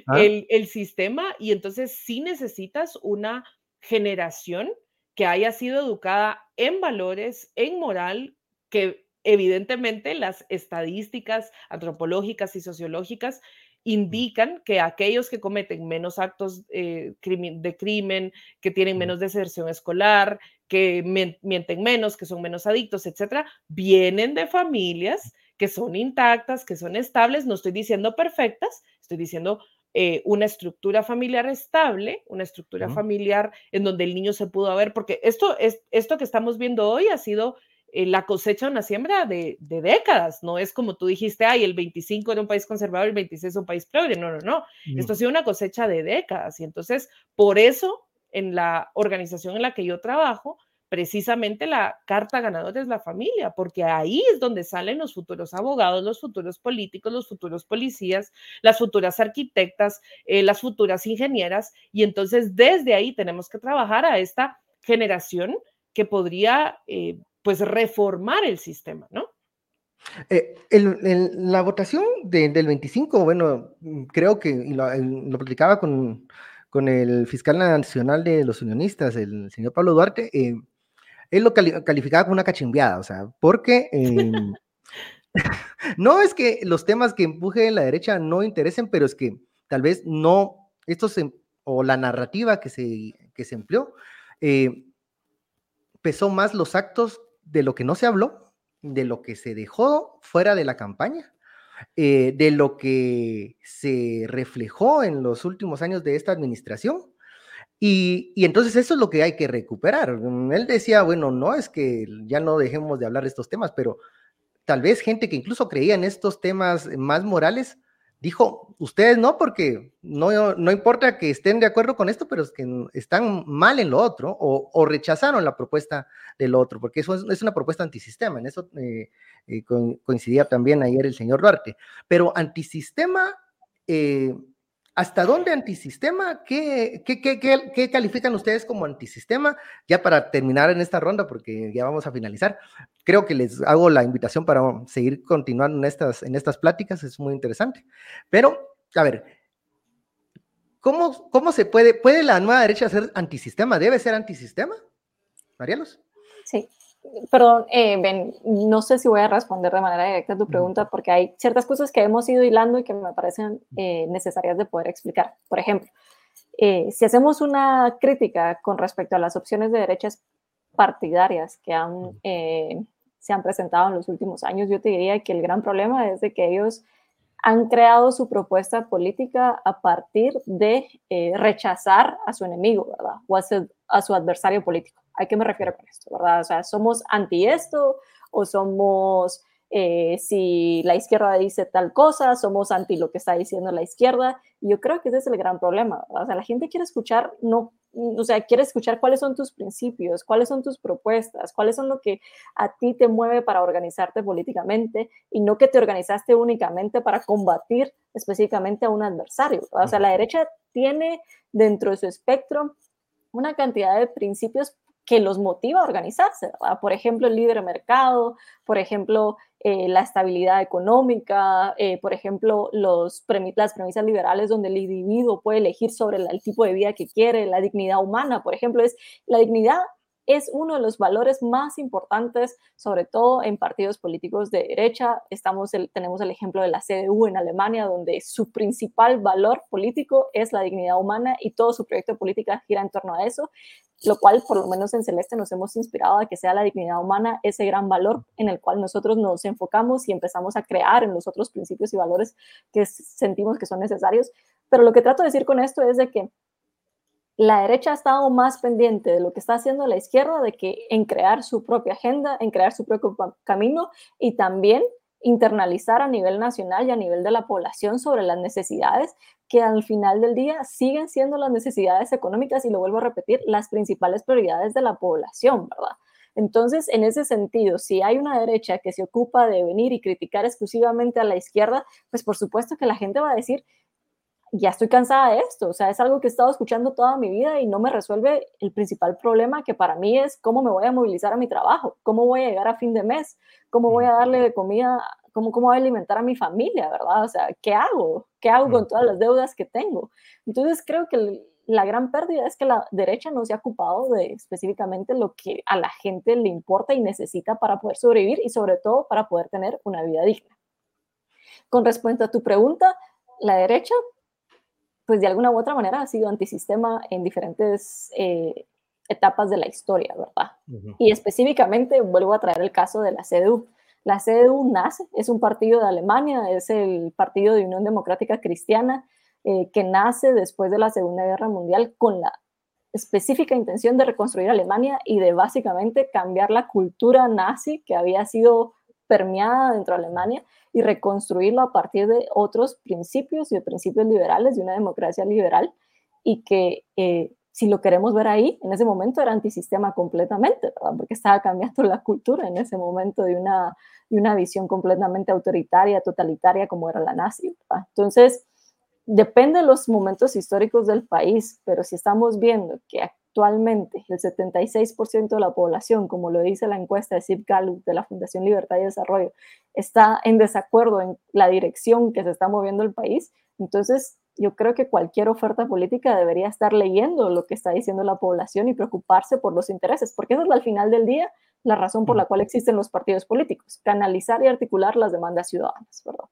¿Ah? el, el sistema y entonces sí necesitas una generación que haya sido educada en valores, en moral, que evidentemente las estadísticas antropológicas y sociológicas indican que aquellos que cometen menos actos eh, de crimen, que tienen menos deserción escolar, que mienten menos, que son menos adictos, etcétera, vienen de familias que son intactas, que son estables. No estoy diciendo perfectas, estoy diciendo eh, una estructura familiar estable, una estructura uh -huh. familiar en donde el niño se pudo haber, porque esto, es, esto que estamos viendo hoy ha sido eh, la cosecha una siembra de, décadas, no es como tú dijiste, ay, el 25 era un país conservador, el 26 es un país progre, no, no, no, esto ha sido una cosecha de décadas y entonces por eso en la organización en la que yo trabajo, precisamente la carta ganadora es la familia, porque ahí es donde salen los futuros abogados, los futuros políticos, los futuros policías, las futuras arquitectas, eh, las futuras ingenieras, y entonces desde ahí tenemos que trabajar a esta generación que podría eh, pues reformar el sistema, ¿no? Eh, la votación del 25, bueno, creo que lo, lo platicaba con, con, el fiscal nacional de los unionistas, el señor Pablo Duarte, eh, él lo calificaba como una cachimbiada, o sea, porque em, [LAUGHS] [LAUGHS] no es que los temas que empuje la derecha no interesen, pero es que tal vez no, estos, o la narrativa que se, que se empleó, eh, pesó más los actos de lo que no se habló, de lo que se dejó fuera de la campaña, eh, de lo que se reflejó en los últimos años de esta administración. Y, entonces eso es lo que hay que recuperar. Él decía, bueno, no es que ya no dejemos de hablar de estos temas, pero tal vez gente que incluso creía en estos temas más morales, dijo, ustedes no, porque no, no importa que estén de acuerdo con esto, pero es que están mal en lo otro o, rechazaron la propuesta del otro, porque eso es, una propuesta antisistema, en eso eh, eh, coincidía también ayer el señor Duarte, pero antisistema eh, ¿Hasta dónde antisistema? ¿Qué, qué, qué, qué, califican ustedes como antisistema? Ya para terminar en esta ronda, porque ya vamos a finalizar, creo que les hago la invitación para seguir continuando en estas, en estas pláticas, es muy interesante. Pero, a ver, ¿cómo, cómo se puede, puede la nueva derecha ser antisistema? ¿Debe ser antisistema? Marielos. Sí, Perdón, eh, Ben, no sé si voy a responder de manera directa a tu pregunta porque hay ciertas cosas que hemos ido hilando y que me parecen eh, necesarias de poder explicar. Por ejemplo, eh, si hacemos una crítica con respecto a las opciones de derechas partidarias que han, se han presentado en los últimos años, yo te diría que el gran problema es de que ellos han creado su propuesta política a partir de rechazar a su enemigo, ¿verdad? O a su adversario político. ¿A qué me refiero con esto, verdad? O sea, ¿somos anti esto o somos, eh, si la izquierda dice tal cosa, somos anti lo que está diciendo la izquierda? Y yo creo que ese es el gran problema, ¿verdad? O sea, la gente quiere escuchar, no, o sea, quiere escuchar cuáles son tus principios, cuáles son tus propuestas, cuáles son lo que a ti te mueve para organizarte políticamente y no que te organizaste únicamente para combatir específicamente a un adversario. ¿verdad? O sea, la derecha tiene dentro de su espectro una cantidad de principios que los motiva a organizarse, Por ejemplo, el libre mercado, por ejemplo, eh, la estabilidad económica, eh, por ejemplo, los las premisas liberales donde el individuo puede elegir sobre el tipo de vida que quiere, la dignidad humana, por ejemplo, es la dignidad es uno de los valores más importantes, sobre todo en partidos políticos de derecha. Estamos tenemos el ejemplo de la CDU en Alemania, donde su principal valor político es la dignidad humana y todo su proyecto de política gira en torno a eso, lo cual por lo menos en Celeste nos hemos inspirado a que sea la dignidad humana ese gran valor en el cual nosotros nos enfocamos y empezamos a crear en los otros principios y valores que sentimos que son necesarios. Pero lo que trato de decir con esto es de que la derecha ha estado más pendiente de lo que está haciendo la izquierda de que en crear su propia agenda, en crear su propio camino y también internalizar a nivel nacional y a nivel de la población sobre las necesidades que al final del día siguen siendo las necesidades económicas y lo vuelvo a repetir, las principales prioridades de la población, ¿verdad? Entonces, en ese sentido, si hay una derecha que se ocupa de venir y criticar exclusivamente a la izquierda, pues por supuesto que la gente va a decir, ya estoy cansada de esto, o sea, es algo que he estado escuchando toda mi vida y no me resuelve el principal problema que para mí es cómo me voy a movilizar a mi trabajo, cómo voy a llegar a fin de mes, cómo voy a darle de comida, cómo, cómo voy a alimentar a mi familia, ¿verdad? O sea, ¿qué hago? ¿Qué hago con todas las deudas que tengo? Entonces creo que la gran pérdida es que la derecha no se ha ocupado de específicamente lo que a la gente le importa y necesita para poder sobrevivir y sobre todo para poder tener una vida digna. Con respecto a tu pregunta, la derecha pues de alguna u otra manera ha sido antisistema en diferentes eh, etapas de la historia, ¿verdad? Y específicamente vuelvo a traer el caso de la CDU. La CDU nace, es un partido de Alemania, es el Partido de Unión Democrática Cristiana, eh, que nace después de la Segunda Guerra Mundial con la específica intención de reconstruir Alemania y de básicamente cambiar la cultura nazi que había sido permeada dentro de Alemania y reconstruirlo a partir de otros principios y de principios liberales, de una democracia liberal, y que eh, si lo queremos ver ahí, en ese momento era antisistema completamente, porque estaba cambiando [LAUGHS] la cultura en ese momento de una, de una visión completamente autoritaria, totalitaria como era la nazi. Entonces, depende de los momentos históricos del país, pero si estamos viendo que actualmente el 76% de la población, como lo dice la encuesta de Zip Gallup de la Fundación Libertad y Desarrollo, está en desacuerdo en la dirección que se está moviendo el país, entonces yo creo que cualquier oferta política debería estar leyendo lo que está diciendo la población y preocuparse por los intereses, porque esa es al final del día la razón por la cual existen los partidos políticos, canalizar y articular las demandas ciudadanas, ¿verdad?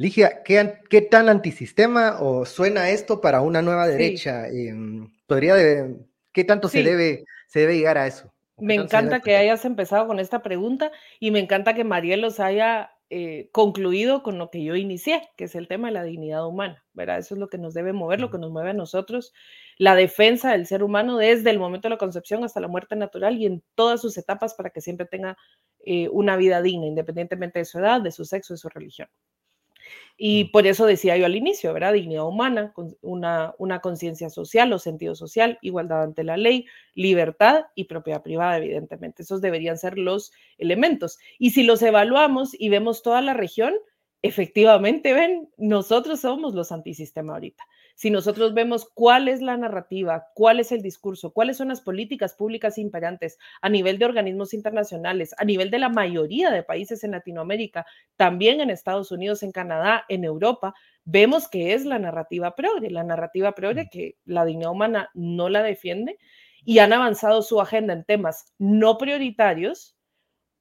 Ligia, ¿qué, tan antisistema o suena esto para una nueva derecha? Em, ¿Podría ¿Qué tanto se, debe, se debe llegar a eso? Me encanta que hayas empezado con esta pregunta y me encanta que Mariel los haya eh, concluido con lo que yo inicié, que es el tema de la dignidad humana, ¿verdad? Eso es lo que nos debe mover, lo que nos mueve a nosotros, la defensa del ser humano desde el momento de la concepción hasta la muerte natural y en todas sus etapas para que siempre tenga eh, una vida digna, independientemente de su edad, de su sexo, de su religión. Y por eso decía yo al inicio, ¿verdad? Dignidad humana, una, una conciencia social o sentido social, igualdad ante la ley, libertad y propiedad privada, evidentemente. Esos deberían ser los elementos. Y si los evaluamos y vemos toda la región, efectivamente, ven, nosotros somos los antisistema ahorita si nosotros vemos cuál es la narrativa, cuál es el discurso, cuáles son las políticas públicas imperantes a nivel de organismos internacionales, a nivel de la mayoría de países en Latinoamérica, también en Estados Unidos, en Canadá, en Europa, vemos que es la narrativa progre, la narrativa progre mm. que la dignidad humana no la defiende y han avanzado su agenda en temas no prioritarios,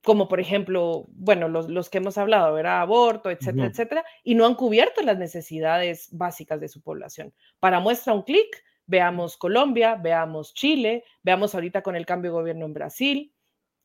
como por ejemplo, bueno, los, que hemos hablado, ¿verdad? Aborto, etcétera, etcétera, y no han cubierto las necesidades básicas de su población. Para muestra un clic, veamos Colombia, veamos Chile, veamos ahorita con el cambio de gobierno en Brasil,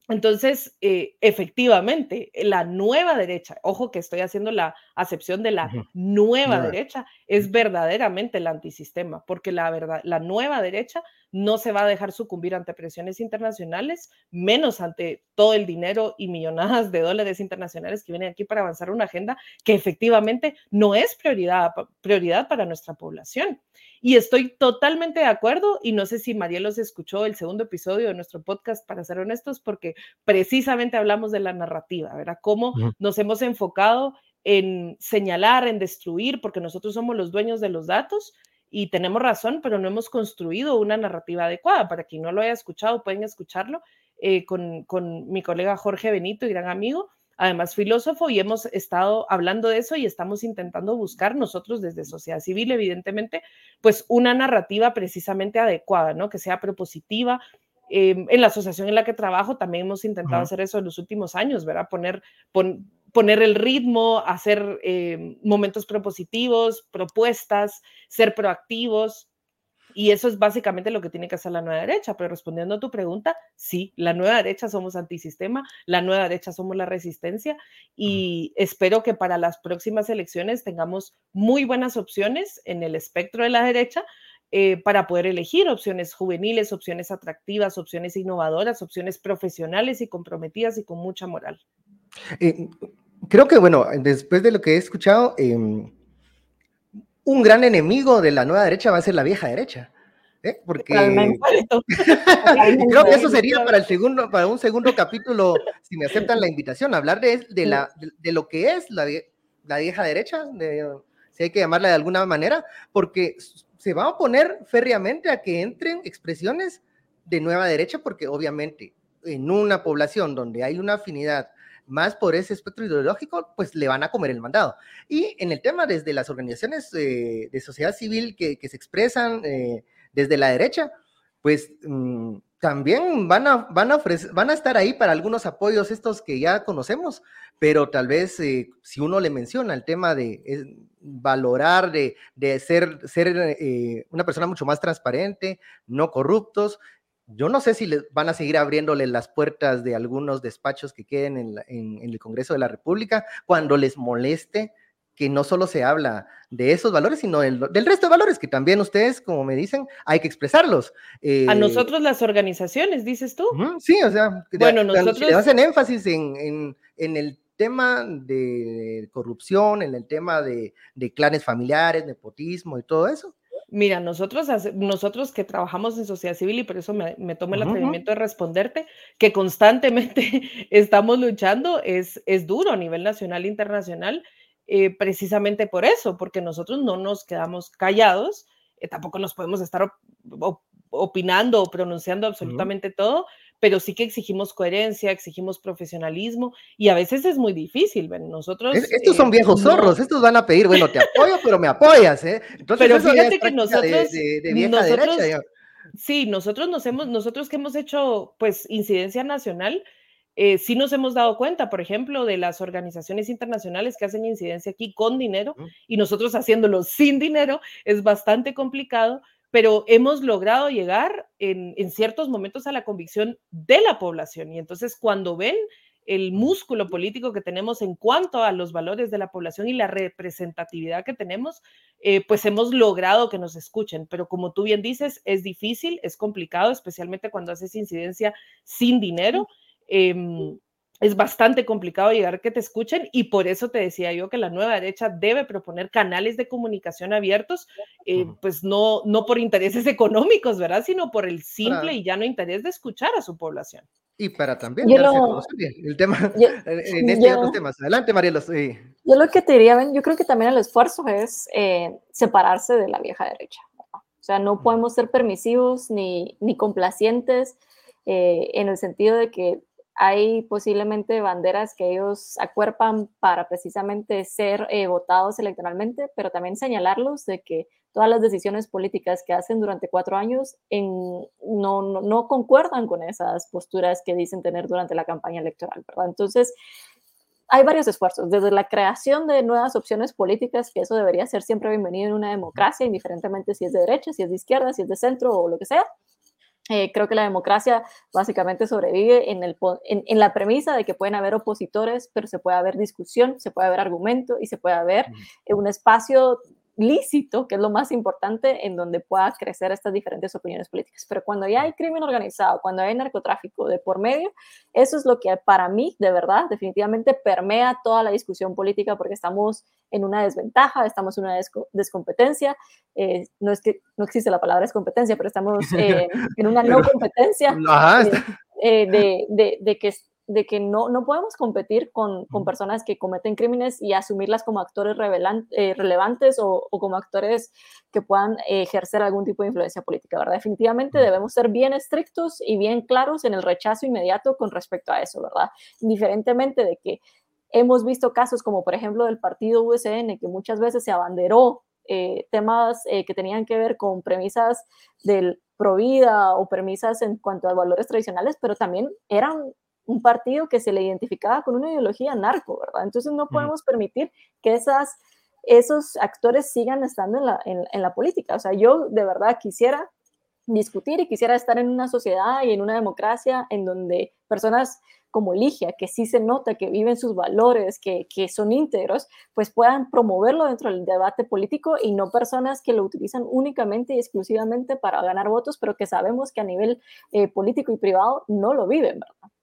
entonces, eh, efectivamente, la nueva derecha, ojo que estoy haciendo la acepción de la nueva derecha, es verdaderamente el antisistema, porque la, verdad, la nueva derecha no se va a dejar sucumbir ante presiones internacionales, menos ante todo el dinero y millonadas de dólares internacionales que vienen aquí para avanzar una agenda que efectivamente no es prioridad, prioridad para nuestra población. Y estoy totalmente de acuerdo y no sé si Marielos escuchó el segundo episodio de nuestro podcast, para ser honestos, porque precisamente hablamos de la narrativa, ¿verdad? Cómo nos hemos enfocado en señalar, en destruir, porque nosotros somos los dueños de los datos y tenemos razón, pero no hemos construido una narrativa adecuada. Para quien no lo haya escuchado, pueden escucharlo eh, con, con mi colega Jorge Benito y gran amigo además filósofo, y hemos estado hablando de eso y estamos intentando buscar nosotros desde sociedad civil, evidentemente, pues una narrativa precisamente adecuada, ¿no? Que sea propositiva. Em, en la asociación en la que trabajo también hemos intentado hacer eso en los últimos años, ¿verdad? Poner, poner el ritmo, hacer em, momentos propositivos, propuestas, ser proactivos, y eso es básicamente lo que tiene que hacer la nueva derecha. Pero respondiendo a tu pregunta, sí, la nueva derecha somos antisistema, la nueva derecha somos la resistencia y espero que para las próximas elecciones tengamos muy buenas opciones en el espectro de la derecha. Eh, para poder elegir opciones juveniles, opciones atractivas, opciones innovadoras, opciones profesionales y comprometidas y con mucha moral. Eh, creo que, bueno, después de lo que he escuchado, em, un gran enemigo de la nueva derecha va a ser la vieja derecha. ¿eh? Porque [LAUGHS] creo que eso sería para el segundo, para un segundo capítulo, si me aceptan la invitación, hablar de, de, la, de, lo que es la, la vieja derecha, si hay que llamarla de alguna manera, porque se va a oponer férreamente a que entren expresiones de nueva derecha, porque obviamente en una población donde hay una afinidad más por ese espectro ideológico, pues le van a comer el mandado. Y en el tema desde las organizaciones eh, de sociedad civil que, se expresan eh, desde la derecha, pues mm, también van a, van, a van a estar ahí para algunos apoyos estos que ya conocemos, pero tal vez eh, si uno le menciona el tema de valorar, de, de, ser, ser una persona mucho más transparente, no corruptos, yo no sé si les van a seguir abriéndole las puertas de algunos despachos que queden en, el Congreso de la República cuando les moleste que no solo se habla de esos valores, sino del, resto de valores, que también ustedes, como me dicen, hay que expresarlos. a eh, nosotros las organizaciones, dices tú. sí, o sea, bueno, nosotros... hacen énfasis en, el tema de corrupción, en el tema de, clanes familiares, nepotismo y todo eso. Mira, nosotros, nosotros que trabajamos en sociedad civil y por eso me, tomo el atrevimiento de responderte, que constantemente [LAUGHS] estamos luchando, es, es duro a nivel nacional e internacional eh, precisamente por eso, porque nosotros no nos quedamos callados, eh, tampoco nos podemos estar opinando o pronunciando absolutamente todo, pero sí que exigimos coherencia, exigimos profesionalismo y a veces es muy difícil. nosotros. estos son eh, viejos zorros, estos van a pedir, bueno, te apoyo, pero me apoyas, ¿eh? Entonces, pero fíjate que nosotros. Sí, nosotros nos hemos, nosotros que hemos hecho pues incidencia nacional, eh, sí nos hemos dado cuenta, por ejemplo, de las organizaciones internacionales que hacen incidencia aquí con dinero y nosotros haciéndolo sin dinero es bastante complicado, pero hemos logrado llegar en, ciertos momentos a la convicción de la población. Y entonces cuando ven el músculo político que tenemos en cuanto a los valores de la población y la representatividad que tenemos, eh, pues hemos logrado que nos escuchen. Pero como tú bien dices, es difícil, es complicado, especialmente cuando haces incidencia sin dinero. Em, es bastante complicado llegar a que te escuchen y por eso te decía yo que la nueva derecha debe proponer canales de comunicación abiertos, eh, pues no, no por intereses [LAUGHS] económicos, ¿verdad? Sino por el simple y llano interés de escuchar a su población. Y para también el tema [LAUGHS] en este otros temas. Adelante, Mariela. Yo lo que te diría, yo creo que también el esfuerzo es eh, separarse de la vieja derecha. O sea, no podemos ser permisivos ni, ni complacientes eh, en el sentido de que hay posiblemente banderas que ellos acuerpan para precisamente ser eh, votados electoralmente, pero también señalarlos de que todas las decisiones políticas que hacen durante cuatro años no, concuerdan con esas posturas que dicen tener durante la campaña electoral, ¿verdad? Entonces, hay varios esfuerzos, desde la creación de nuevas opciones políticas, que eso debería ser siempre bienvenido en una democracia, indiferentemente si es de derecha, si es de izquierda, si es de centro o lo que sea, eh, creo que la democracia básicamente sobrevive en, el, en, la premisa de que pueden haber opositores, pero se puede haber discusión, se puede haber argumento y se puede haber un espacio lícito, que es lo más importante, en donde pueda crecer estas diferentes opiniones políticas. Pero cuando ya hay crimen organizado, cuando hay narcotráfico de por medio, eso es lo que para mí, de verdad, definitivamente permea toda la discusión política porque estamos en una desventaja, estamos en una descompetencia. Eh, no es que no existe la palabra descompetencia, pero estamos eh, en una no [LAUGHS] competencia eh, de, de, de, que de que no, no podemos competir con, con, personas que cometen crímenes y asumirlas como actores eh, relevantes o, o, como actores que puedan ejercer algún tipo de influencia política, ¿verdad? Definitivamente debemos ser bien estrictos y bien claros en el rechazo inmediato con respecto a eso, ¿verdad? Indiferentemente de que hemos visto casos como, por ejemplo, del partido USN, que muchas veces se abanderó eh, temas eh, que tenían que ver con premisas del provida o premisas en cuanto a valores tradicionales, pero también eran un partido que se le identificaba con una ideología narco, ¿verdad? Entonces no podemos permitir que esas, esos actores sigan estando en la, en, la política. O sea, yo de verdad quisiera discutir y quisiera estar en una sociedad y en una democracia en donde personas como Ligia, que sí se nota que viven sus valores, que, que, son íntegros, pues puedan promoverlo dentro del debate político y no personas que lo utilizan únicamente y exclusivamente para ganar votos, pero que sabemos que a nivel eh, político y privado no lo viven, ¿verdad?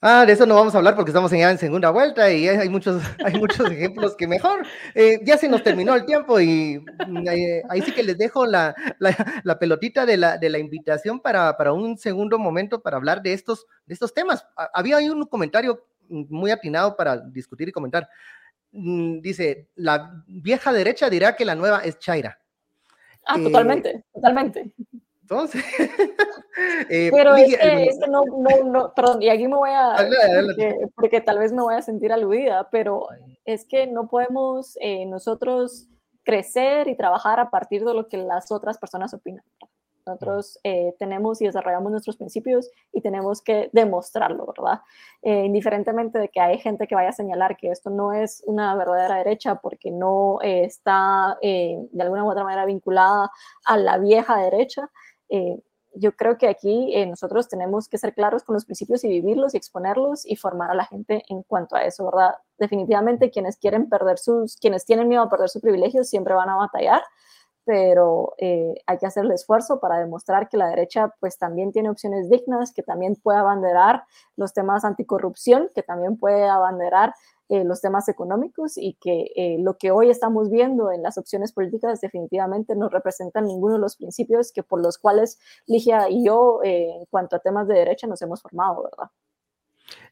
Ah, de eso no vamos a hablar porque estamos ya en segunda vuelta y hay muchos, [LAUGHS] hay muchos ejemplos que mejor. Eh, ya se nos terminó el tiempo y mm, eh, ahí sí que les dejo la, la, pelotita de la, de la invitación para, para, un segundo momento para hablar de estos, de estos temas. Había ahí un comentario muy atinado para discutir y comentar. Mm, dice, la vieja derecha dirá que la nueva es Chaira. Ah, totalmente, totalmente. Entonces. [LAUGHS] Eh, Pero es que, no, no, no, perdón, y aquí me voy a. Porque, tal vez me voy a sentir aludida, pero es que no podemos eh, nosotros crecer y trabajar a partir de lo que las otras personas opinan. Nosotros eh, tenemos y desarrollamos nuestros principios y tenemos que demostrarlo, ¿verdad? indiferentemente de que hay gente que vaya a señalar que esto no es una verdadera derecha porque no está de alguna u otra manera vinculada a la vieja derecha, eh, yo creo que aquí eh, nosotros tenemos que ser claros con los principios y vivirlos y exponerlos y formar a la gente en cuanto a eso, ¿verdad? Definitivamente quienes quieren perder sus, quienes tienen miedo a perder sus privilegios siempre van a batallar, pero eh, hay que hacer el esfuerzo para demostrar que la derecha pues también tiene opciones dignas, que también puede abanderar los temas anticorrupción, que también puede abanderar eh, los temas económicos y que eh, lo que hoy estamos viendo en las opciones políticas definitivamente no representan ninguno de los principios que por los cuales Ligia y yo en cuanto a temas de derecha nos hemos formado, ¿verdad?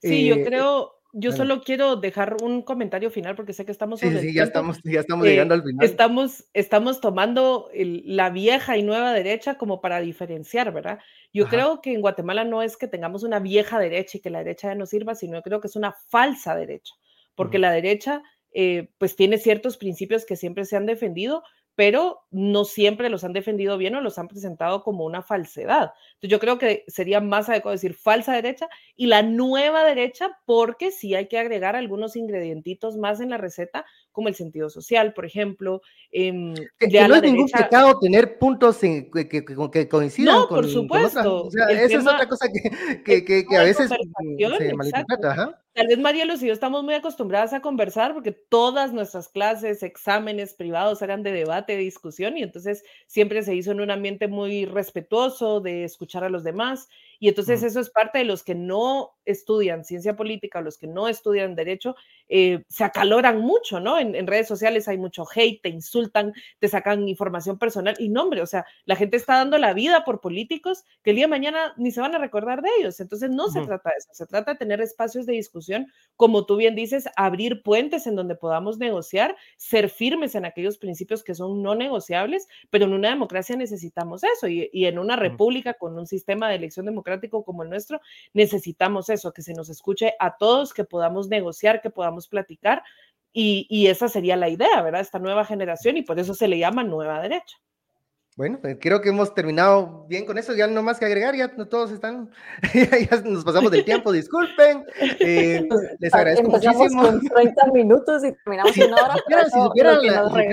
Sí, yo creo, yo solo quiero dejar un comentario final porque sé que estamos sí, sí, ya estamos, ya estamos llegando al final. Estamos, estamos tomando la vieja y nueva derecha como para diferenciar, ¿verdad? Yo creo que en Guatemala no es que tengamos una vieja derecha y que la derecha ya no sirva, sino creo que es una falsa derecha, porque la derecha eh, pues tiene ciertos principios que siempre se han defendido, pero no siempre los han defendido bien o los han presentado como una falsedad. Entonces yo creo que sería más adecuado decir falsa derecha y la nueva derecha porque sí hay que agregar algunos ingredientitos más en la receta, como el sentido social, por ejemplo. Eh, que, no es ningún pecado tener puntos que, que, coincidan no, por supuesto. o sea, esa es otra cosa que, [LAUGHS] a veces se malinterpreta. Tal vez Marielos y yo estamos muy acostumbradas a conversar porque todas nuestras clases, exámenes privados eran de debate, de discusión y entonces siempre se hizo en un ambiente muy respetuoso de escuchar a los demás y entonces eso es parte de los que no estudian ciencia política, los que no estudian derecho, eh, se acaloran mucho, ¿no? En, redes sociales hay mucho hate, te insultan, te sacan información personal y nombre, o sea, la gente está dando la vida por políticos que el día de mañana ni se van a recordar de ellos. Entonces no se trata de eso, se trata de tener espacios de discusión, como tú bien dices, abrir puentes en donde podamos negociar, ser firmes en aquellos principios que son no negociables, pero en una democracia necesitamos eso y, y en una república con un sistema de elección democrática como el nuestro, necesitamos eso, que se nos escuche a todos, que podamos negociar, que podamos platicar. Y, y esa sería la idea, ¿verdad? Esta nueva generación y por eso se le llama nueva derecha. Bueno, pues, creo que hemos terminado bien con eso, ya no más que agregar, ya todos están, [LAUGHS] ya nos pasamos del tiempo, disculpen, eh, [LAUGHS] les agradezco muchísimo. con 30 minutos y terminamos en hora. Si supiera,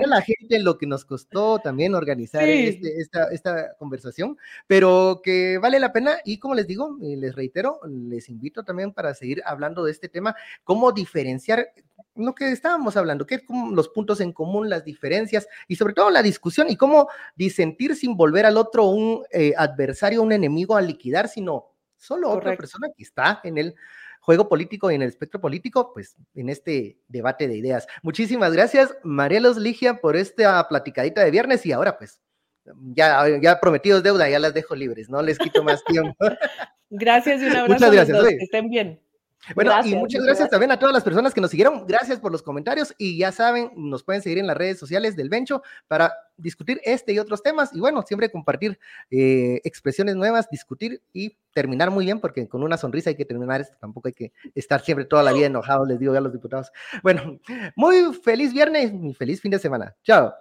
la, gente lo que nos costó también organizar este, esta, esta conversación, pero que vale la pena y como les digo, les reitero, les invito también para seguir hablando de este tema, cómo diferenciar lo que estábamos hablando, qué los puntos en común, las diferencias y sobre todo la discusión y cómo disentir sin volver al otro un eh, adversario, un enemigo a liquidar, sino solo otra persona que está en el juego político y en el espectro político, pues en este debate de ideas. Muchísimas gracias, Marielos Ligia, por esta platicadita de viernes y ahora pues ya, ya prometidos deuda, ya las dejo libres, no les quito más tiempo. [LAUGHS] gracias y un abrazo. Muchas gracias. que estén bien. Bueno, y muchas gracias, también a todas las personas que nos siguieron. Gracias por los comentarios y ya saben, nos pueden seguir en las redes sociales del Bencho para discutir este y otros temas y bueno, siempre compartir eh, expresiones nuevas, discutir y terminar muy bien porque con una sonrisa hay que terminar esto, tampoco hay que estar siempre toda la vida enojado, les digo a los diputados. Bueno, muy feliz viernes y feliz fin de semana. Chao.